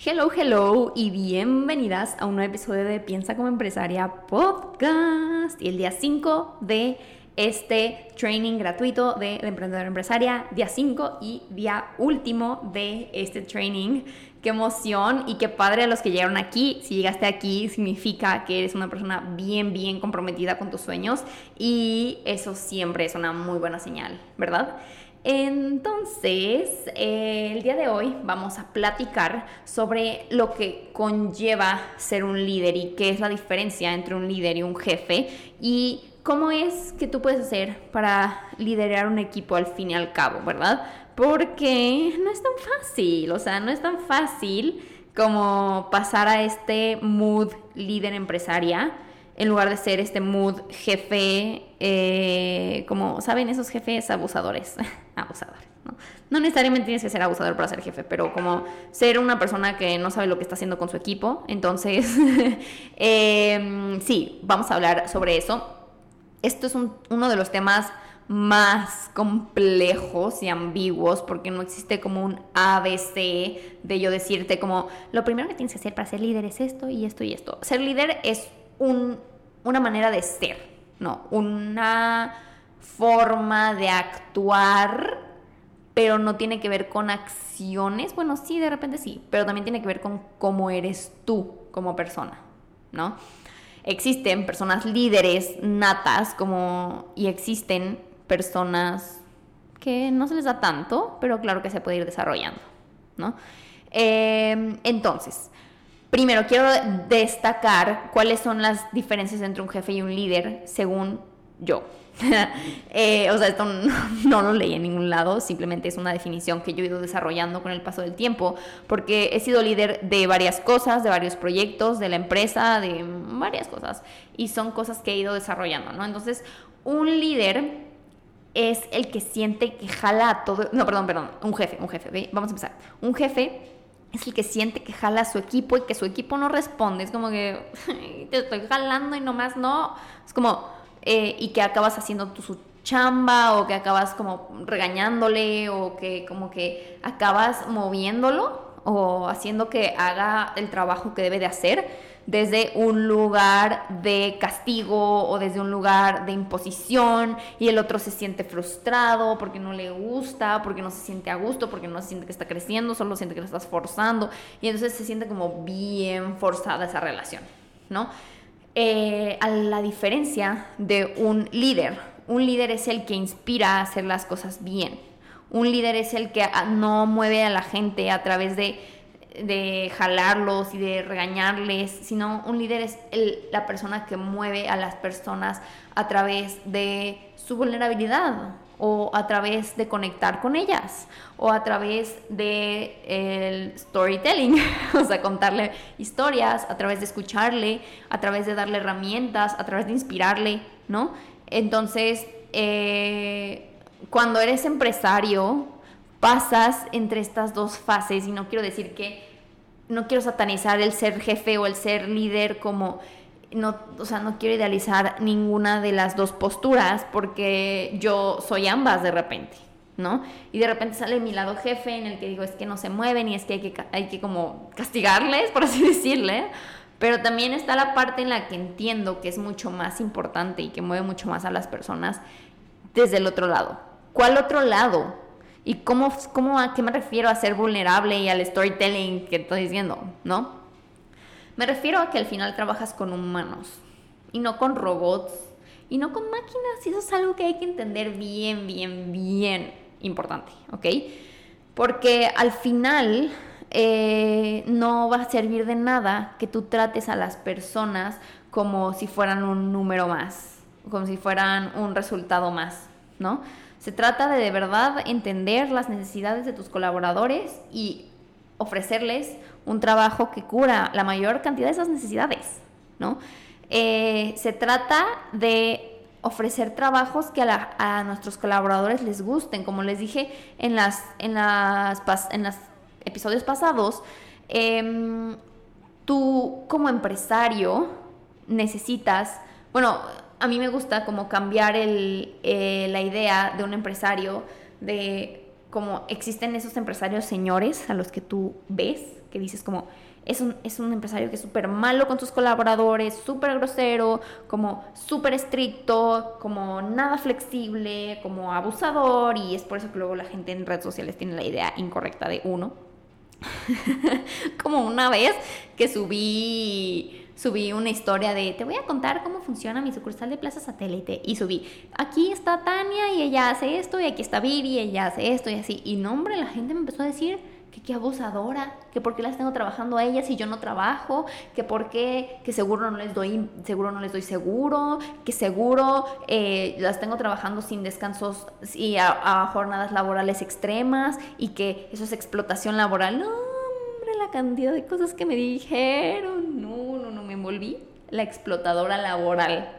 Hello, hello y bienvenidas a un nuevo episodio de Piensa como empresaria podcast. Y el día 5 de este training gratuito de, de emprendedora empresaria, día 5 y día último de este training. Qué emoción y qué padre a los que llegaron aquí. Si llegaste aquí significa que eres una persona bien, bien comprometida con tus sueños y eso siempre es una muy buena señal, ¿verdad? Entonces, eh, el día de hoy vamos a platicar sobre lo que conlleva ser un líder y qué es la diferencia entre un líder y un jefe y cómo es que tú puedes hacer para liderar un equipo al fin y al cabo, ¿verdad? Porque no es tan fácil, o sea, no es tan fácil como pasar a este mood líder empresaria en lugar de ser este mood jefe, eh, como saben esos jefes abusadores, abusadores, ¿no? No necesariamente tienes que ser abusador para ser jefe, pero como ser una persona que no sabe lo que está haciendo con su equipo. Entonces, em, sí, vamos a hablar sobre eso. Esto es uno de los temas más complejos y ambiguos porque no existe como un ABC de yo decirte como lo primero que tienes que hacer para ser líder es esto y esto y esto. Ser líder es una manera de ser, ¿no? Una forma de actuar, pero no tiene que ver con acciones. Bueno, sí, de repente sí, pero también tiene que ver con cómo eres tú como persona, ¿no? Existen personas líderes natas como y existen personas que no se les da tanto, pero claro que se puede ir desarrollando, ¿no? Eh, entonces, Primero, quiero destacar cuáles son las diferencias entre un jefe y un líder, según yo. Eh, o sea, esto no, lo leí en ningún lado, simplemente es una definición que yo he ido desarrollando con el paso del tiempo, porque he sido líder de varias cosas, de varios proyectos, de la empresa, de varias cosas, y son cosas que he ido desarrollando, ¿no? Entonces, un líder es el que siente que jala a todo, no, perdón, perdón, un jefe, un jefe, vamos a empezar. Un jefe es el que siente que jala a su equipo y que su equipo no responde. Es como que te estoy jalando y nomás no. Es como, eh, y que acabas haciendo tu, su chamba o que acabas como regañándole o que como que acabas moviéndolo o haciendo que haga el trabajo que debe de hacer desde un lugar de castigo o desde un lugar de imposición y el otro se siente frustrado porque no le gusta, porque no se siente a gusto, porque no se siente que está creciendo, solo siente que lo estás forzando y entonces se siente como bien forzada esa relación, ¿no? Eh, a la diferencia de un líder, un líder es el que inspira a hacer las cosas bien. Un líder es el que no mueve a la gente a través de de jalarlos y de regañarles, sino un líder es la persona que mueve a las personas a través de su vulnerabilidad o a través de conectar con ellas o a través de el storytelling, o sea, contarle historias, a través de escucharle, a través de darle herramientas, a través de inspirarle, ¿no? Entonces, eh, cuando eres empresario, pasas entre estas dos fases y no quiero decir que no quiero satanizar el ser jefe o el ser líder como no, o sea, no quiero idealizar ninguna de las dos posturas porque yo soy ambas de repente, ¿no? Y de repente sale mi lado jefe en el que digo es que no se mueven y es que hay que, hay que como castigarles, por así decirle. Pero también está la parte en la que entiendo que es mucho más importante y que mueve mucho más a las personas desde el otro lado. ¿Cuál otro lado? ¿Y cómo, cómo, a qué me refiero a ser vulnerable y al storytelling que estoy diciendo, no? Me refiero a que al final trabajas con humanos y no con robots y no con máquinas. Y eso es algo que hay que entender bien, bien, bien importante, ¿ok? Porque al final eh, no va a servir de nada que tú trates a las personas como si fueran un número más, como si fueran un resultado más, ¿no? Se trata de de verdad entender las necesidades de tus colaboradores y ofrecerles un trabajo que cura la mayor cantidad de esas necesidades, ¿no? Eh, se trata de ofrecer trabajos que a, nuestros colaboradores les gusten, como les dije en las en las en los episodios pasados. Em, tú como empresario necesitas, bueno, a mí me gusta como cambiar eh, la idea de un empresario, de como existen esos empresarios señores a los que tú ves, que dices como, es un, es un empresario que es súper malo con sus colaboradores, súper grosero, como súper estricto, como nada flexible, como abusador y es por eso que luego la gente en redes sociales tiene la idea incorrecta de uno. como una vez que subí subí una historia de te voy a contar cómo funciona mi sucursal de Plaza Satélite y subí aquí está Tania y ella hace esto y aquí está Viri y ella hace esto y así y no hombre la gente me empezó a decir que qué abusadora, que por qué las tengo trabajando a ellas y yo no trabajo, que por qué, que seguro no les doy, seguro no les doy seguro, que seguro eh, las tengo trabajando sin descansos y a, jornadas laborales extremas y que eso es explotación laboral. No, hombre, la cantidad de cosas que me dijeron. No, envolví la explotadora laboral.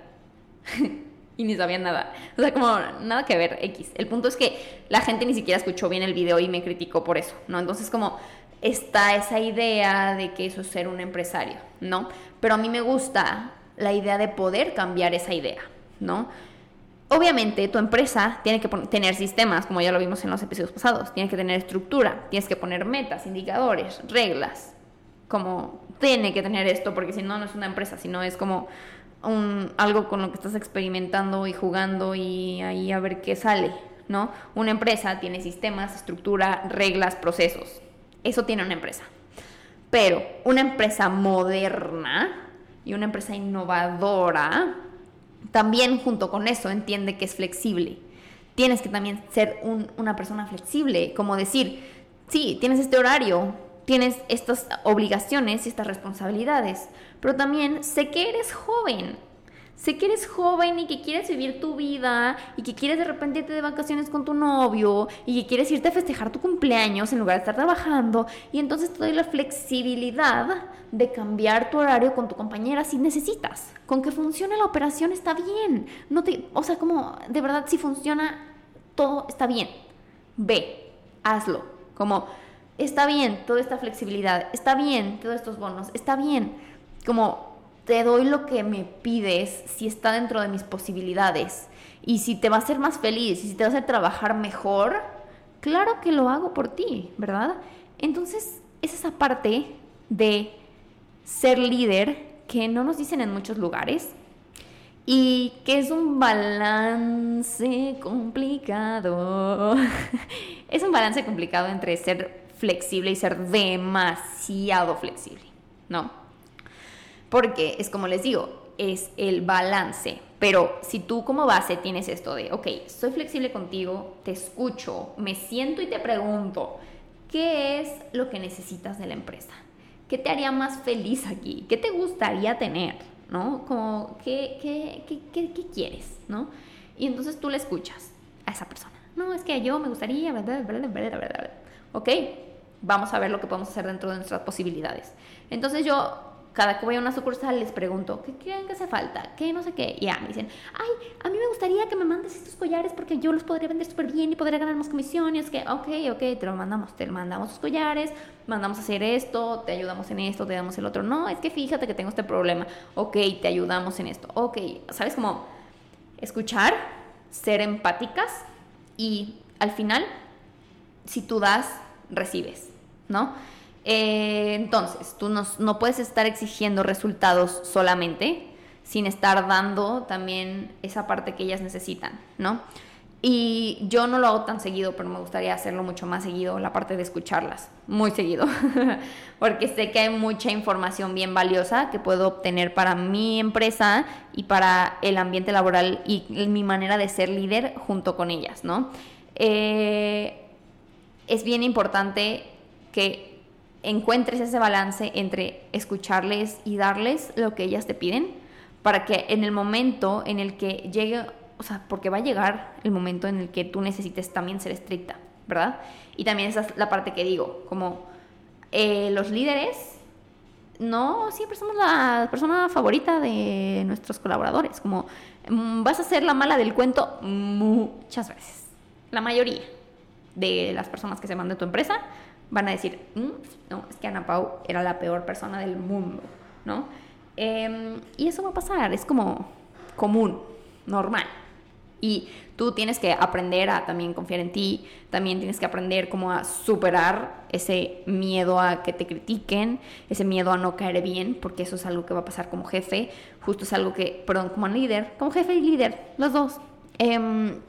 y ni sabía nada. O sea, como nada que ver, X. El punto es que la gente ni siquiera escuchó bien el video y me criticó por eso, ¿no? Entonces como está esa idea de que eso es ser un empresario, ¿no? Pero a mí me gusta la idea de poder cambiar esa idea, ¿no? Obviamente tu empresa tiene que tener sistemas, como ya lo vimos en los episodios pasados, tiene que tener estructura, tienes que poner metas, indicadores, reglas, como tiene que tener esto, porque si no, no es una empresa, sino es como un, algo con lo que estás experimentando y jugando y ahí a ver qué sale, ¿no? Una empresa tiene sistemas, estructura, reglas, procesos. Eso tiene una empresa. Pero una empresa moderna y una empresa innovadora también junto con eso entiende que es flexible. Tienes que también ser una persona flexible, como decir, sí, tienes este horario, tienes estas obligaciones y estas responsabilidades, pero también sé que eres joven. Sé que eres joven y que quieres vivir tu vida y que quieres de repente irte de vacaciones con tu novio y que quieres irte a festejar tu cumpleaños en lugar de estar trabajando y entonces te doy la flexibilidad de cambiar tu horario con tu compañera si necesitas. Con que funcione la operación está bien. No te, o sea, como de verdad si funciona todo está bien. Ve, hazlo. Como está bien toda esta flexibilidad, está bien todos estos bonos, está bien, como te doy lo que me pides si está dentro de mis posibilidades y si te va a hacer más feliz y si te va a hacer trabajar mejor, claro que lo hago por ti, ¿verdad? Entonces es esa parte de ser líder que no nos dicen en muchos lugares y que es un balance complicado. es un balance complicado entre ser flexible y ser demasiado flexible, ¿no? Porque es como les digo, es el balance. Pero si tú como base tienes esto de, ok, soy flexible contigo, te escucho, me siento y te pregunto, ¿qué es lo que necesitas de la empresa? ¿Qué te haría más feliz aquí? ¿Qué te gustaría tener? ¿No? Como, ¿qué, qué, qué, qué quieres? ¿No? Y entonces tú le escuchas a esa persona. No, es que yo me gustaría, ¿verdad? ¿verdad? ¿verdad? ¿verdad? ¿Ok? Vamos a ver lo que podemos hacer dentro de nuestras posibilidades. Entonces yo, cada que voy a una sucursal, les pregunto, ¿qué creen que hace falta? ¿Qué no sé qué? Y ya me dicen, ay, a mí me gustaría que me mandes estos collares porque yo los podría vender súper bien y podría ganar más comisiones. Que, ok, ok, te lo mandamos, te mandamos los collares, mandamos a hacer esto, te ayudamos en esto, te damos el otro. No, es que fíjate que tengo este problema. Ok, te ayudamos en esto. Ok, ¿sabes cómo? Escuchar, ser empáticas y al final, si tú das, recibes, ¿no? Eh, entonces, tú no, puedes estar exigiendo resultados solamente sin estar dando también esa parte que ellas necesitan, ¿no? Y yo no lo hago tan seguido, pero me gustaría hacerlo mucho más seguido, la parte de escucharlas, muy seguido, porque sé que hay mucha información bien valiosa que puedo obtener para mi empresa y para el ambiente laboral y mi manera de ser líder junto con ellas, ¿no? Eh, es bien importante que encuentres ese balance entre escucharles y darles lo que ellas te piden para que en el momento en el que llegue, o sea, porque va a llegar el momento en el que tú necesites también ser estricta, ¿verdad? Y también esa es la parte que digo, como eh, los líderes no siempre somos la persona favorita de nuestros colaboradores, como mm, vas a ser la mala del cuento muchas veces, la mayoría de las personas que se van de tu empresa van a decir, mm, no, es que Ana Pau era la peor persona del mundo, ¿no? Em, y eso va a pasar, es como común, normal, Y tú tienes que aprender a también confiar en ti, también tienes que aprender cómo a superar ese miedo a que te critiquen, ese miedo a no caer bien, porque eso es algo que va a pasar como jefe, justo es algo que, perdón, como líder, como jefe y líder, los dos. Em,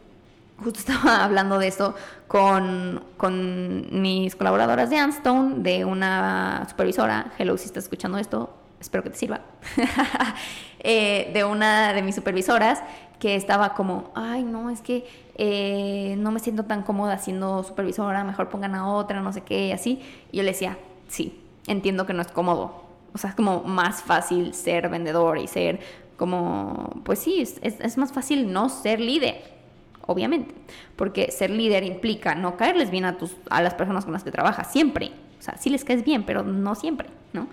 justo estaba hablando de esto con, con mis colaboradoras de Anstone, de una supervisora, hello si estás escuchando esto, espero que te sirva, eh, de una de mis supervisoras que estaba como, ay, no, es que eh, no me siento tan cómoda siendo supervisora, mejor pongan a otra, no sé qué, así. Y yo le decía, sí, entiendo que no es cómodo. O sea, es como más fácil ser vendedor y ser como, pues sí, es, es más fácil no ser líder, obviamente, porque ser líder implica no caerles bien a, tus, a las personas con las que trabajas, siempre. O sea, sí les caes bien, pero no siempre, ¿no?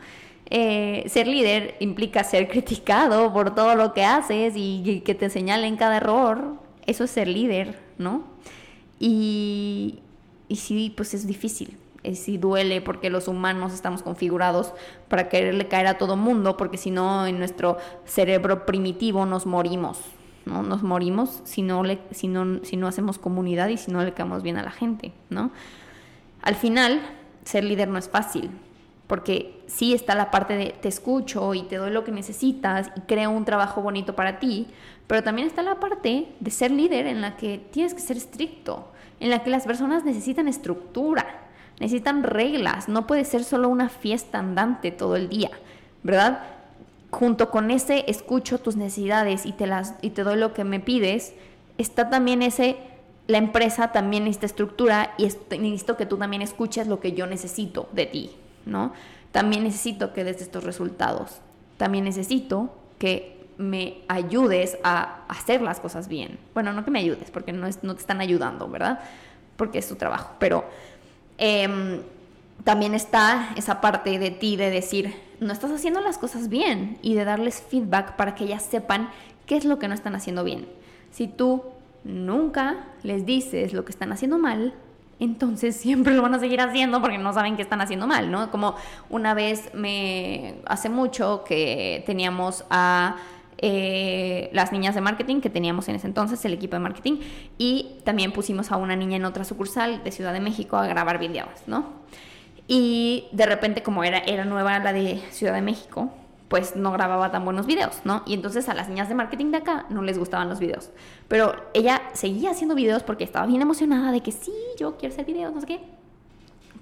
Eh, ser líder implica ser criticado por todo lo que haces y, que te señalen cada error. Eso es ser líder, ¿no? Y, y sí, pues es difícil. Y sí duele porque los humanos estamos configurados para quererle caer a todo mundo, porque si no, en nuestro cerebro primitivo nos morimos, ¿no? Nos morimos si no, le, si no, si no hacemos comunidad y si no le caemos bien a la gente, ¿no? Al final, ser líder no es fácil, porque sí está la parte de te escucho y te doy lo que necesitas y creo un trabajo bonito para ti, pero también está la parte de ser líder en la que tienes que ser estricto, en la que las personas necesitan estructura, necesitan reglas, no puede ser solo una fiesta andante todo el día, ¿verdad? Junto con ese escucho tus necesidades y te las y te doy lo que me pides, está también ese la empresa también necesita estructura y necesito que tú también escuches lo que yo necesito de ti, ¿no? También necesito que des estos resultados. También necesito que me ayudes a hacer las cosas bien. Bueno, no que me ayudes, porque no, no te están ayudando, ¿verdad? Porque es tu trabajo. Pero em, también está esa parte de ti de decir, no estás haciendo las cosas bien y de darles feedback para que ellas sepan qué es lo que no están haciendo bien. Si tú nunca les dices lo que están haciendo mal, entonces siempre lo van a seguir haciendo porque no saben qué están haciendo mal, ¿no? Como una vez me hace mucho que teníamos a eh, las niñas de marketing que teníamos en ese entonces, el equipo de marketing, y también pusimos a una niña en otra sucursal de Ciudad de México a grabar videos, ¿no? Y de repente, como era, era nueva la de Ciudad de México, pues no grababa tan buenos videos, ¿no? Y entonces a las niñas de marketing de acá no les gustaban los videos. Pero ella seguía haciendo videos porque estaba bien emocionada de que sí, yo quiero hacer videos, no sé qué.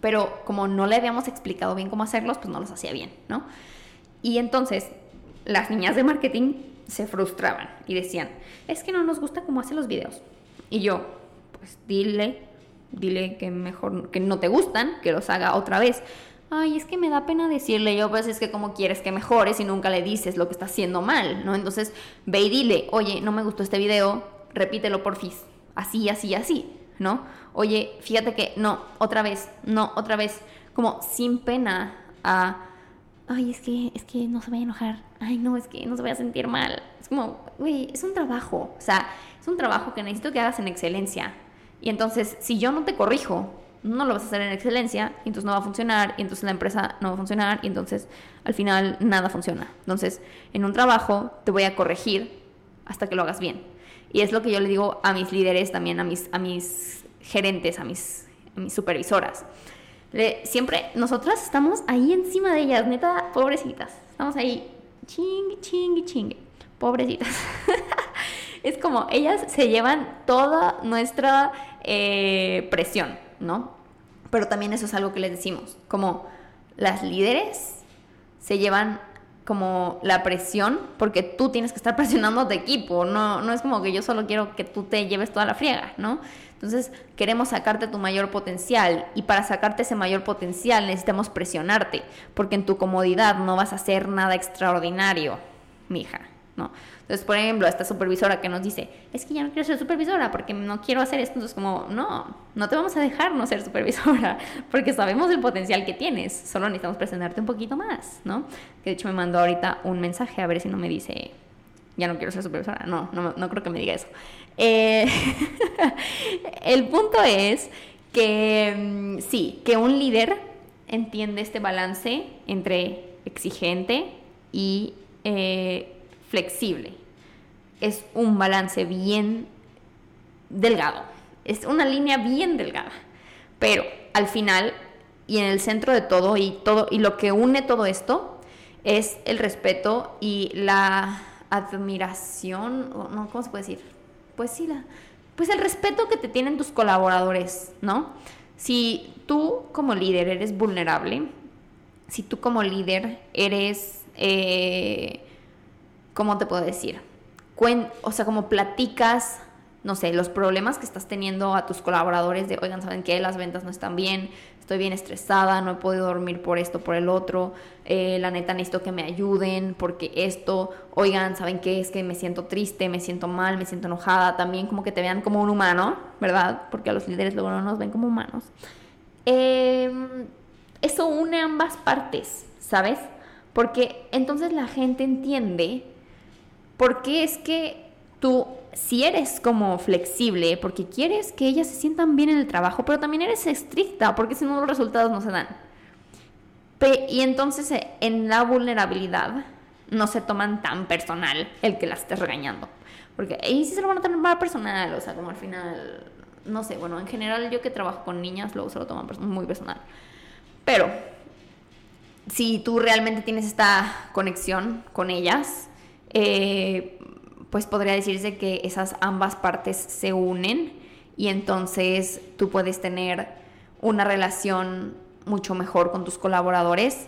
Pero como no le habíamos explicado bien cómo hacerlos, pues no los hacía bien, ¿no? Y entonces las niñas de marketing se frustraban y decían, es que no nos gusta cómo hace los videos. Y yo, pues dile, dile que mejor, que no te gustan, que los haga otra vez ay, es que me da pena decirle, yo pues es que como quieres que mejores y nunca le dices lo que está haciendo mal, ¿no? Entonces ve y dile, oye, no me gustó este video, repítelo porfis, así, así, así, ¿no? Oye, fíjate que no, otra vez, no, otra vez, como sin pena ay, es que, es que no se vaya a enojar, ay, no, es que no se vaya a sentir mal. Es como, güey, es un trabajo, o sea, es un trabajo que necesito que hagas en excelencia. Y entonces, si yo no te corrijo, no lo vas a hacer en excelencia, y entonces no va a funcionar, y entonces la empresa no va a funcionar, y entonces al final nada funciona. Entonces, en un trabajo te voy a corregir hasta que lo hagas bien. Y es lo que yo le digo a mis líderes, también a mis, a mis gerentes, a mis, mis supervisoras. siempre nosotras estamos ahí encima de ellas, neta, pobrecitas. Estamos ahí, chingue, chingue, chingue. Pobrecitas. es como ellas se llevan toda nuestra eh, presión, ¿no? Pero también eso es algo que les decimos, como las líderes se llevan como la presión porque tú tienes que estar presionando a tu equipo, no, no es como que yo solo quiero que tú te lleves toda la friega, ¿no? Entonces queremos sacarte tu mayor potencial y para sacarte ese mayor potencial necesitamos presionarte porque en tu comodidad no vas a hacer nada extraordinario, mija, ¿no? Entonces, por ejemplo, esta supervisora que nos dice, es que ya no quiero ser supervisora porque no quiero hacer esto. Entonces, como, no, no te vamos a dejar no ser supervisora porque sabemos el potencial que tienes. Solo necesitamos presionarte un poquito más, ¿no? Que de hecho me mandó ahorita un mensaje a ver si no me dice, ya no quiero ser supervisora. No, no, no creo que me diga eso. Eh, el punto es que mm, sí, que un líder entiende este balance entre exigente y... Eh, flexible. Es un balance bien delgado. Es una línea bien delgada. Pero al final y en el centro de todo y todo y lo que une todo esto es el respeto y la admiración, no, ¿cómo se puede decir? Pues sí, la, pues el respeto que te tienen tus colaboradores, ¿no? Si tú como líder eres vulnerable, si tú como líder eres, eh, ¿cómo te puedo decir? o sea, como platicas, no sé, los problemas que estás teniendo a tus colaboradores de, oigan, ¿saben qué? Las ventas no están bien, estoy bien estresada, no he podido dormir por esto, por el otro, eh, la neta necesito que me ayuden porque esto, oigan, ¿saben qué? Es que me siento triste, me siento mal, me siento enojada, también como que te vean como un humano, ¿verdad? Porque a los líderes luego no nos ven como humanos. Em, eso une ambas partes, ¿sabes? Porque entonces la gente entiende por qué es que tú si eres como flexible, porque quieres que ellas se sientan bien en el trabajo, pero también eres estricta, porque si no los resultados no se dan. y entonces eh, en la vulnerabilidad no se toman tan personal el que las estés regañando. Porque ahí sí se lo van a tomar personal, o sea, como al final, no sé, bueno, en general yo que trabajo con niñas luego se lo toman muy personal. Pero si tú realmente tienes esta conexión con ellas, eh, pues podría decirse que esas ambas partes se unen y entonces tú puedes tener una relación mucho mejor con tus colaboradores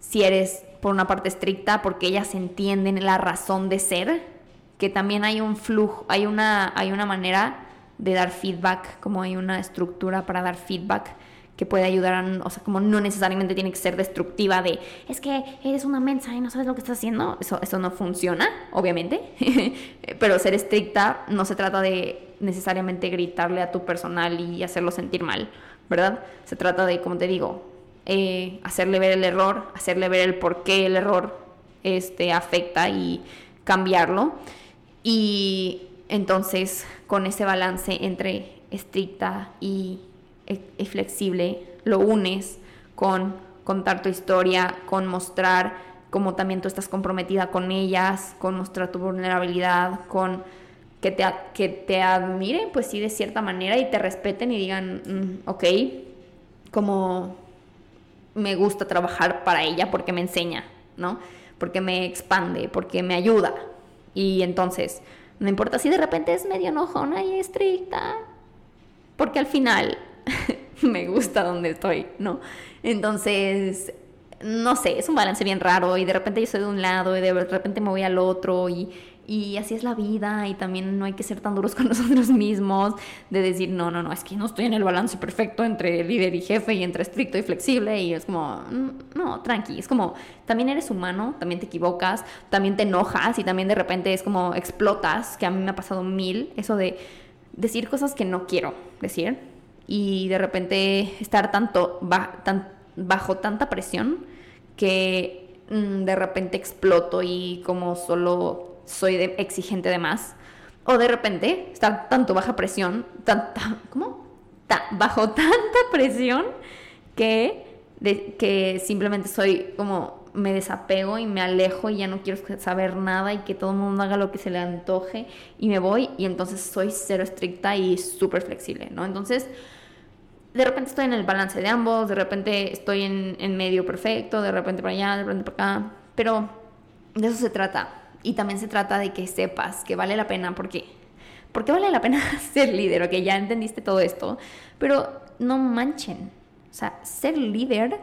si eres por una parte estricta porque ellas entienden la razón de ser, que también hay un flujo, hay una, hay una manera de dar feedback, como hay una estructura para dar feedback que puede ayudar a, o sea, como no necesariamente tiene que ser destructiva de, es que eres una mensa y no sabes lo que estás haciendo, eso, eso no funciona, obviamente, pero ser estricta no se trata de necesariamente gritarle a tu personal y hacerlo sentir mal, ¿verdad? Se trata de, como te digo, eh, hacerle ver el error, hacerle ver el por qué el error este, afecta y cambiarlo. Y entonces, con ese balance entre estricta y es flexible, lo unes con contar tu historia, con mostrar cómo también tú estás comprometida con ellas, con mostrar tu vulnerabilidad, con que te, que te admiren, pues sí, de cierta manera y te respeten y digan, mm, ok, como me gusta trabajar para ella porque me enseña, ¿no? Porque me expande, porque me ayuda. Y entonces, no importa si de repente es medio enojona y estricta, porque al final me gusta donde estoy, ¿no? Entonces, no sé, es un balance bien raro y de repente yo soy de un lado y de repente me voy al otro y, y así es la vida y también no hay que ser tan duros con nosotros mismos de decir, no, no, no, es que no estoy en el balance perfecto entre líder y jefe y entre estricto y flexible y es como, mm, no, tranqui, es como, también eres humano, también te equivocas, también te enojas y también de repente es como explotas, que a mí me ha pasado mil, eso de decir cosas que no quiero decir y de repente estar tanto bajo tanta presión que mm, de repente exploto y como solo soy de, exigente de más. O de repente estar tanto baja presión, tanta, ¿cómo? bajo tanta presión que, que simplemente soy como me desapego y me alejo y ya no quiero saber nada y que todo el mundo haga lo que se le antoje y me voy y entonces soy cero estricta y súper flexible, ¿no? Entonces, de repente estoy en el balance de ambos, de repente estoy en, en medio perfecto, de repente para allá, de repente para acá, pero de eso se trata. Y también se trata de que sepas que vale la pena, porque porque vale la pena ser líder, ok, ya entendiste todo esto, pero no manchen, o sea, ser líder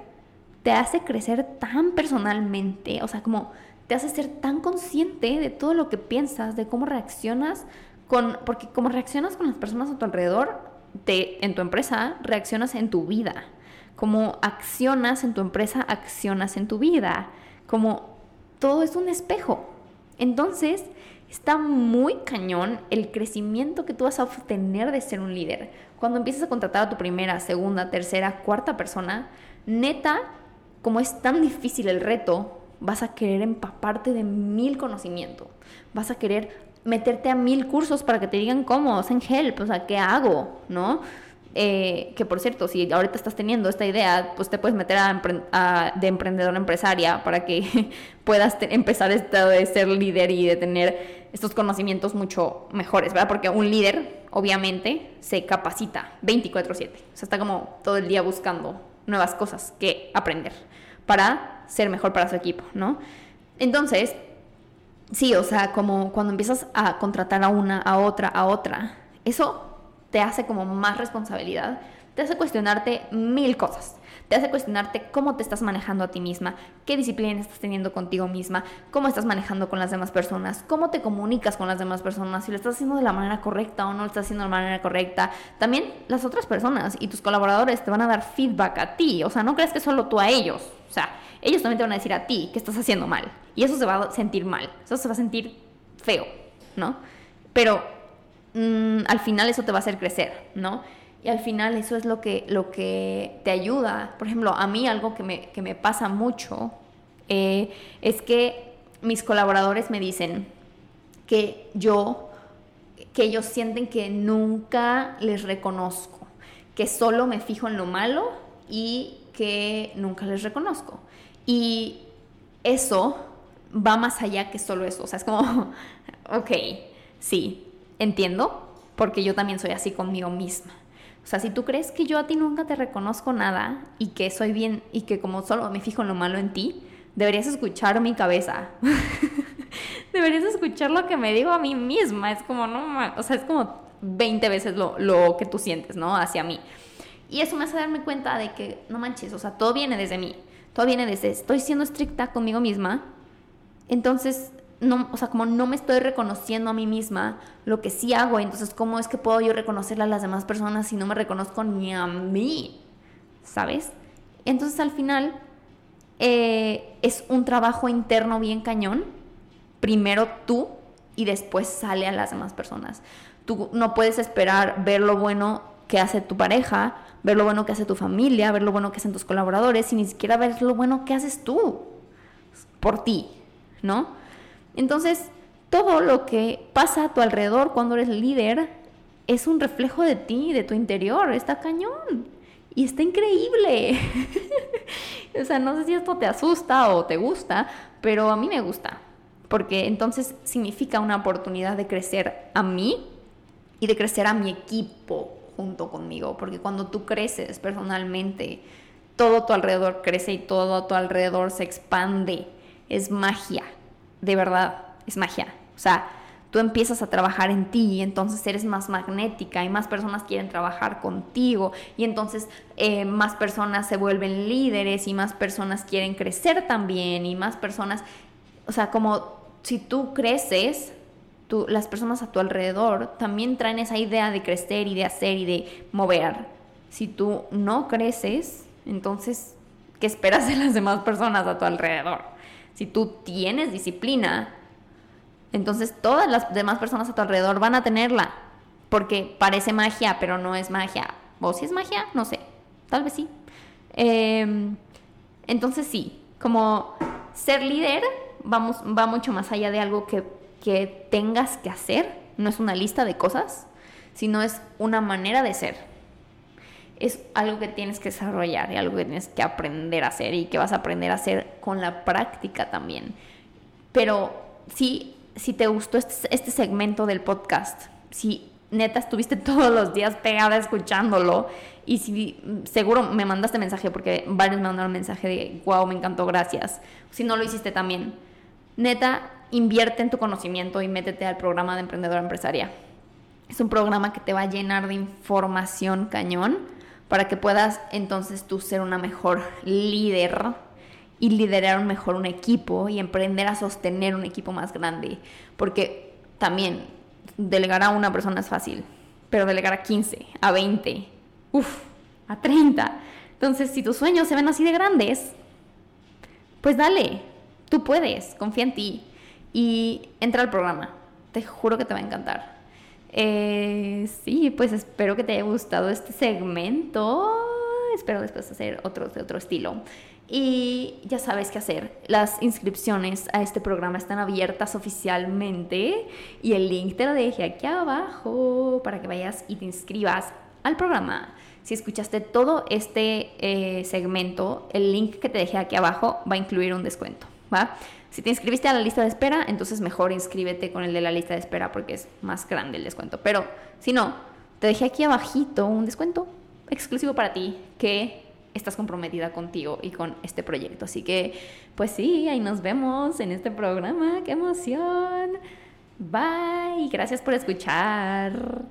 te hace crecer tan personalmente, o sea, como te hace ser tan consciente de todo lo que piensas, de cómo reaccionas con, porque como reaccionas con las personas a tu alrededor, en tu empresa, reaccionas en tu vida. Como accionas en tu empresa, accionas en tu vida. Como todo es un espejo. Entonces, está muy cañón el crecimiento que tú vas a obtener de ser un líder. Cuando empiezas a contratar a tu primera, segunda, tercera, cuarta persona, neta, como es tan difícil el reto, vas a querer empaparte de mil conocimiento. Vas a querer meterte a mil cursos para que te digan cómo, en help, o sea, ¿qué hago? ¿No? Eh, que por cierto, si ahorita estás teniendo esta idea, pues te puedes meter a, de emprendedora empresaria para que puedas empezar esto de ser líder y de tener estos conocimientos mucho mejores, ¿verdad? Porque un líder, obviamente, se capacita 24/7. O sea, está como todo el día buscando nuevas cosas que aprender para ser mejor para su equipo, ¿no? Entonces, sí, o sea, como cuando empiezas a contratar a una, a otra, a otra, eso te hace como más responsabilidad, te hace cuestionarte mil cosas. Te hace cuestionarte cómo te estás manejando a ti misma, qué disciplina estás teniendo contigo misma, cómo estás manejando con las demás personas, cómo te comunicas con las demás personas, si lo estás haciendo de la manera correcta o no lo estás haciendo de la manera correcta. También las otras personas y tus colaboradores te van a dar feedback a ti, o sea, no crees que solo tú a ellos, o sea, ellos también te van a decir a ti que estás haciendo mal y eso se va a sentir mal, eso se va a sentir feo, ¿no? Pero mm, al final eso te va a hacer crecer, ¿no? Y al final eso es lo que, lo que te ayuda. Por ejemplo, a mí algo que me, que me pasa mucho eh, es que mis colaboradores me dicen que yo, que ellos sienten que nunca les reconozco, que solo me fijo en lo malo y que nunca les reconozco. Y eso va más allá que solo eso. O sea, es como, ok, sí, entiendo, porque yo también soy así conmigo misma. O sea, si tú crees que yo a ti nunca te reconozco nada y que soy bien y que como solo me fijo en lo malo en ti, deberías escuchar mi cabeza. deberías escuchar lo que me digo a mí misma. Es como, no, o sea, es como 20 veces lo, lo que tú sientes, ¿no? Hacia mí. Y eso me hace darme cuenta de que, no manches, o sea, todo viene desde mí. Todo viene desde, estoy siendo estricta conmigo misma. Entonces, no, o sea, como no me estoy reconociendo a mí misma lo que sí hago, entonces cómo es que puedo yo reconocerle a las demás personas si no me reconozco ni a mí, ¿sabes? Entonces al final eh, es un trabajo interno bien cañón, primero tú y después sale a las demás personas. Tú no puedes esperar ver lo bueno que hace tu pareja, ver lo bueno que hace tu familia, ver lo bueno que hacen tus colaboradores y ni siquiera ver lo bueno que haces tú por ti, ¿no? Entonces, todo lo que pasa a tu alrededor cuando eres líder es un reflejo de ti, de tu interior, está cañón. Y está increíble. o sea, no sé si esto te asusta o te gusta, pero a mí me gusta. Porque entonces significa una oportunidad de crecer a mí y de crecer a mi equipo junto conmigo. Porque cuando tú creces personalmente, todo tu alrededor crece y todo a tu alrededor se expande. Es magia de verdad, es magia. O sea, tú empiezas a trabajar en ti y entonces eres más magnética y más personas quieren trabajar contigo y entonces eh, más personas se vuelven líderes y más personas quieren crecer también y más personas, o sea, como si tú creces, tú, las personas a tu alrededor también traen esa idea de crecer y de hacer y de mover. Si tú no creces, entonces, ¿qué esperas de las demás personas a tu alrededor? Si tú tienes disciplina, entonces todas las demás personas a tu alrededor van a tenerla. Porque parece magia, pero no es magia. O si es magia, no sé. Tal vez sí. Em, entonces sí, como ser líder vamos, va mucho más allá de algo que, que tengas que hacer. No es una lista de cosas, sino es una manera de ser es algo que tienes que desarrollar y algo que tienes que aprender a hacer y que vas a aprender a hacer con la práctica también. Pero si, si te gustó este, este segmento del podcast, si neta estuviste todos los días pegada escuchándolo y si seguro me mandaste mensaje porque varios me mandaron mensaje de wow, me encantó, gracias. Si no lo hiciste también, neta, invierte en tu conocimiento y métete al programa de emprendedora empresaria. Es un programa que te va a llenar de información cañón para que puedas entonces tú ser una mejor líder y liderar mejor un equipo y emprender a sostener un equipo más grande. Porque también delegar a una persona es fácil, pero delegar a 15, a 20, uff, a 30. Entonces, si tus sueños se ven así de grandes, pues dale, tú puedes, confía en ti y entra al programa. Te juro que te va a encantar. Eh, sí, pues espero que te haya gustado este segmento. Espero después hacer otro de otro estilo. Y ya sabes qué hacer. Las inscripciones a este programa están abiertas oficialmente y el link te lo dejé aquí abajo para que vayas y te inscribas al programa. si escuchaste todo este eh, segmento, el link que te dejé aquí abajo va a incluir un descuento, ¿va? Si te inscribiste a la lista de espera, entonces mejor inscríbete con el de la lista de espera porque es más grande el descuento. Pero si no, te dejé aquí abajito un descuento exclusivo para ti que estás comprometida contigo y con este proyecto. Así que, pues sí, ahí nos vemos en este programa. ¡Qué emoción! Bye, gracias por escuchar.